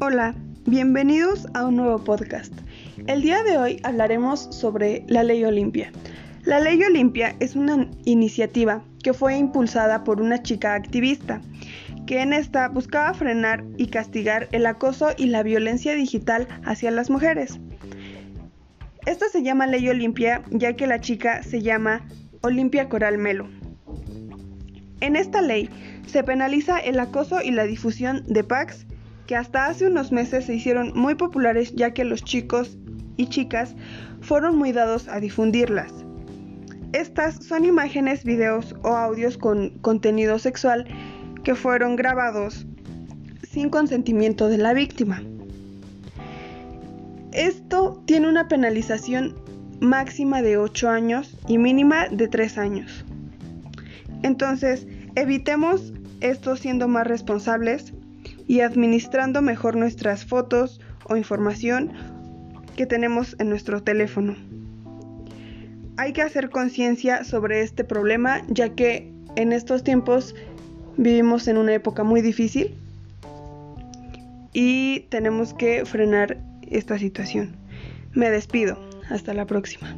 Hola, bienvenidos a un nuevo podcast. El día de hoy hablaremos sobre la Ley Olimpia. La Ley Olimpia es una iniciativa que fue impulsada por una chica activista, que en esta buscaba frenar y castigar el acoso y la violencia digital hacia las mujeres. Esta se llama Ley Olimpia ya que la chica se llama Olimpia Coral Melo. En esta ley se penaliza el acoso y la difusión de packs que hasta hace unos meses se hicieron muy populares ya que los chicos y chicas fueron muy dados a difundirlas. Estas son imágenes, videos o audios con contenido sexual que fueron grabados sin consentimiento de la víctima. Esto tiene una penalización máxima de 8 años y mínima de 3 años. Entonces, evitemos esto siendo más responsables y administrando mejor nuestras fotos o información que tenemos en nuestro teléfono. Hay que hacer conciencia sobre este problema ya que en estos tiempos vivimos en una época muy difícil y tenemos que frenar esta situación. Me despido. Hasta la próxima.